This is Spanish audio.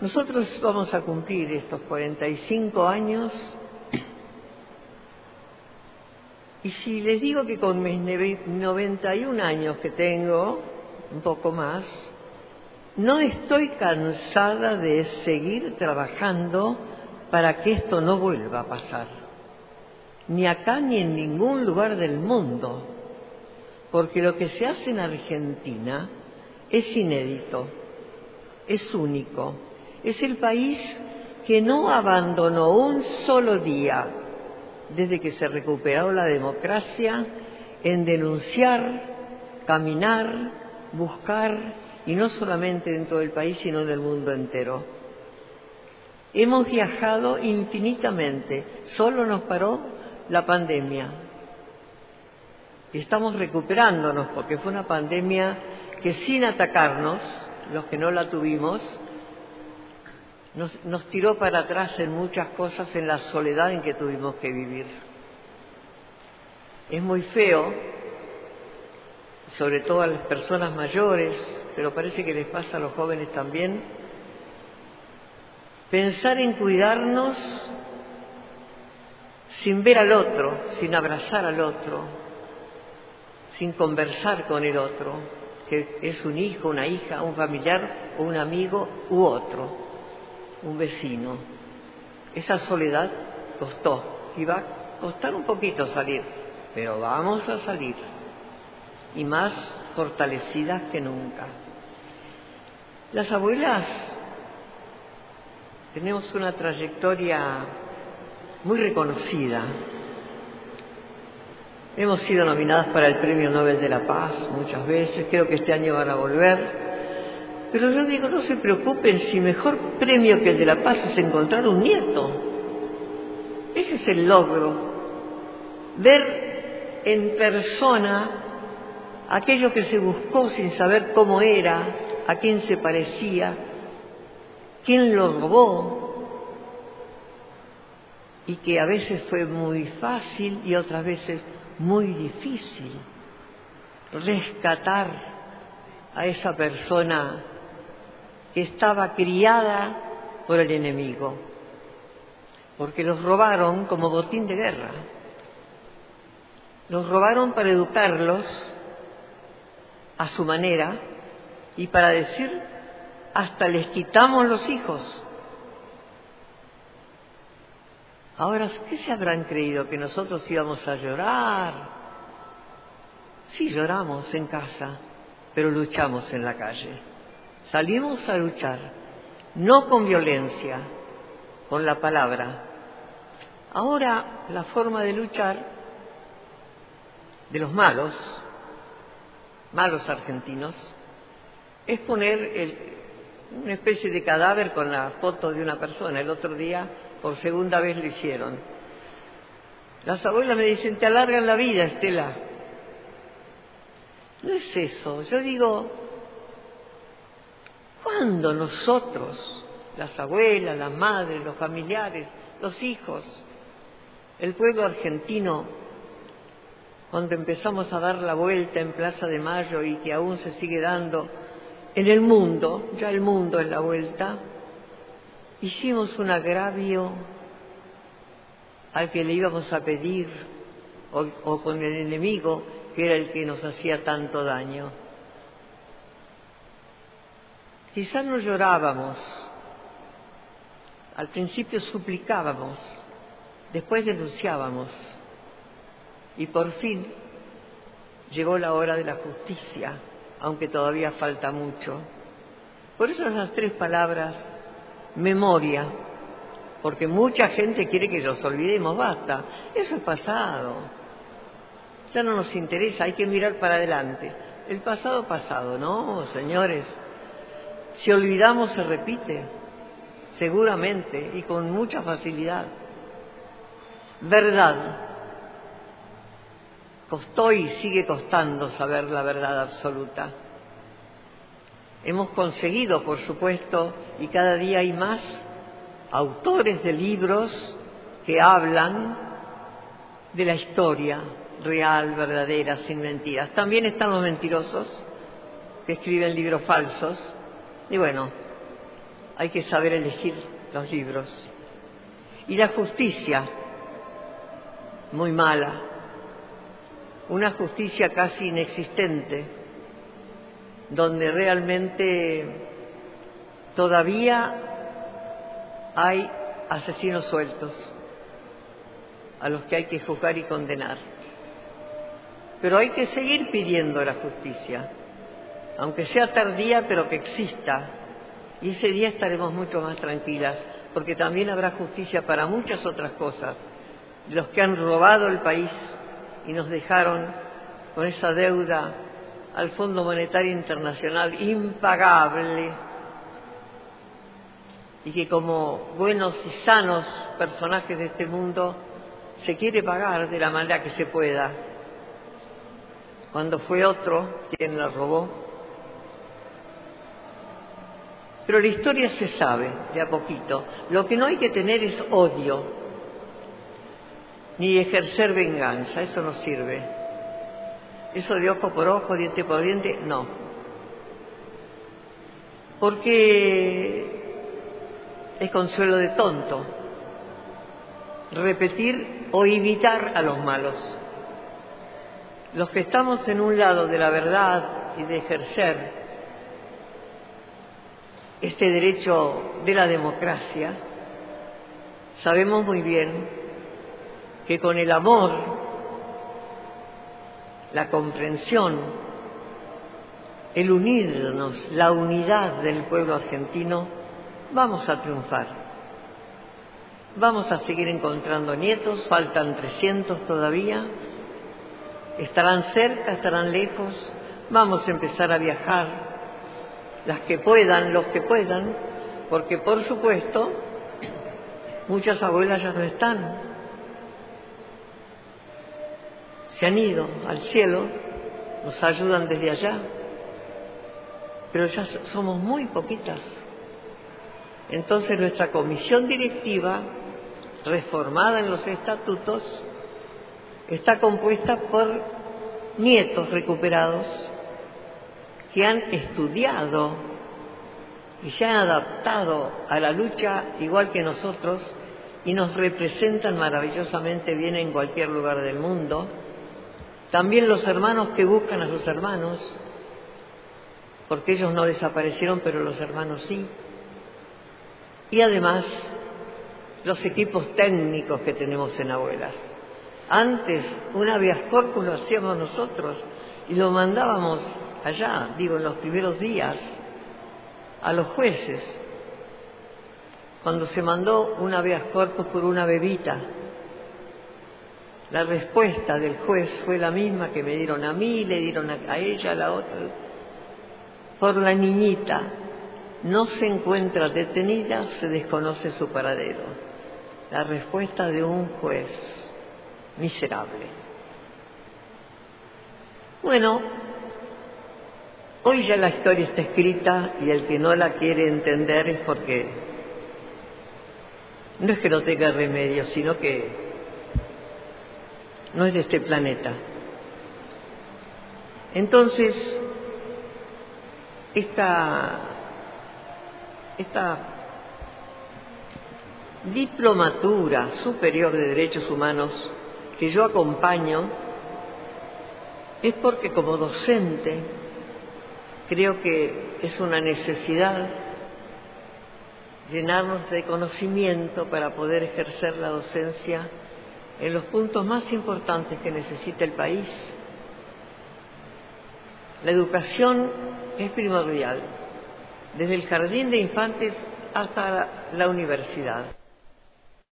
Nosotros vamos a cumplir estos 45 años. Y si les digo que con mis 91 años que tengo, un poco más, no estoy cansada de seguir trabajando para que esto no vuelva a pasar, ni acá ni en ningún lugar del mundo, porque lo que se hace en Argentina es inédito, es único, es el país que no abandonó un solo día desde que se recuperó la democracia en denunciar, caminar, buscar, y no solamente dentro del país, sino del mundo entero. Hemos viajado infinitamente, solo nos paró la pandemia. Estamos recuperándonos porque fue una pandemia que sin atacarnos, los que no la tuvimos, nos, tiró para atrás en muchas cosas en la soledad en que tuvimos que vivir. Es muy feo, sobre todo a las personas mayores, pero parece que les pasa a los jóvenes también, pensar en cuidarnos sin ver al otro, sin abrazar al otro, sin conversar con el otro, que es un hijo, una hija, un familiar o un amigo u otro, un vecino. Esa soledad costó y va a costar un poquito salir, pero vamos a salir y más fortalecidas que nunca. Las abuelas tenemos una trayectoria muy reconocida. Hemos sido nominadas para el Premio Nobel de la Paz muchas veces, creo que este año van a volver. Pero yo digo, no se preocupen si mejor premio que el de la paz es encontrar un nieto. Ese es el logro. Ver en persona aquello que se buscó sin saber cómo era, a quién se parecía, quién lo robó, y que a veces fue muy fácil y otras veces muy difícil rescatar a esa persona estaba criada por el enemigo, porque los robaron como botín de guerra. Los robaron para educarlos a su manera y para decir, hasta les quitamos los hijos. Ahora, ¿qué se habrán creído? ¿Que nosotros íbamos a llorar? Sí, lloramos en casa, pero luchamos en la calle. Salimos a luchar, no con violencia, con la palabra. Ahora, la forma de luchar de los malos, malos argentinos, es poner una especie de cadáver con la foto de una persona. El otro día, por segunda vez, lo hicieron. Las abuelas me dicen, te alargan la vida, Estela. No es eso. Yo digo, ¿cuándo nosotros, las abuelas, las madres, los familiares, los hijos, el pueblo argentino, cuando empezamos a dar la vuelta en Plaza de Mayo y que aún se sigue dando en el mundo, ya el mundo es la vuelta, hicimos un agravio al que le íbamos a pedir o, o, con el enemigo que era el que nos hacía tanto daño. Quizás no llorábamos, al principio suplicábamos, después denunciábamos. Y por fin llegó la hora de la justicia aunque todavía falta mucho. Por eso esas tres palabras, memoria, porque mucha gente quiere que los olvidemos, basta, eso es pasado, ya no nos interesa, hay que mirar para adelante. El pasado pasado, no, señores, si olvidamos se repite, seguramente y con mucha facilidad. Verdad, Costó y sigue costando saber la verdad absoluta. Hemos conseguido, por supuesto, y cada día hay más autores de libros que hablan de la historia real, verdadera, sin mentiras. También están los mentirosos que escriben libros falsos. Y bueno, hay que saber elegir los libros. Y la justicia, muy mala, una justicia casi inexistente, donde realmente todavía hay asesinos sueltos a los que hay que juzgar y condenar. Pero hay que seguir pidiendo la justicia, aunque sea tardía, pero que exista y ese día estaremos mucho más tranquilas, porque también habrá justicia para muchas otras cosas. Los que han robado el país y nos dejaron con esa deuda al Fondo Monetario Internacional impagable y que como buenos y sanos personajes de este mundo se quiere pagar de la manera que se pueda. Cuando fue otro quien la robó, pero la historia se sabe de a poquito. Lo que no hay que tener es odio, ni ejercer venganza, eso no sirve. Eso de ojo por ojo, diente por diente, no. Porque es consuelo de tonto repetir o imitar a los malos. Los que estamos en un lado de la verdad y de ejercer este derecho de la democracia, sabemos muy bien que con el amor, la comprensión, el unirnos, la unidad del pueblo argentino, vamos a triunfar. Vamos a seguir encontrando nietos, faltan 300 todavía, estarán cerca, estarán lejos, vamos a empezar a viajar las que puedan, los que puedan, porque por supuesto muchas abuelas ya no están, se han ido al cielo, nos ayudan desde allá, pero ya somos muy poquitas. Entonces nuestra comisión directiva, reformada en los estatutos, está compuesta por nietos recuperados que han estudiado y se han adaptado a la lucha igual que nosotros y nos representan maravillosamente bien en cualquier lugar del mundo. También los hermanos que buscan a sus hermanos, porque ellos no desaparecieron, pero los hermanos sí. Y además los equipos técnicos que tenemos en abuelas. Antes un habeas lo hacíamos nosotros y lo mandábamos allá, digo, en los primeros días, a los jueces, cuando se mandó un habeas corpus por una bebita. La respuesta del juez fue la misma que me dieron a mí, le dieron a, ella, a la otra. Por la niñita no se encuentra detenida, se desconoce su paradero. La respuesta de un juez miserable. Bueno, Hoy ya la historia está escrita y el que no la quiere entender es porque no es que no tenga remedio, sino que no es de este planeta. Entonces, esta, esta diplomatura superior de derechos humanos que yo acompaño es porque como docente Creo que es una necesidad llenarnos de conocimiento para poder ejercer la docencia en los puntos más importantes que necesita el país. La educación es primordial, desde el jardín de infantes hasta la universidad.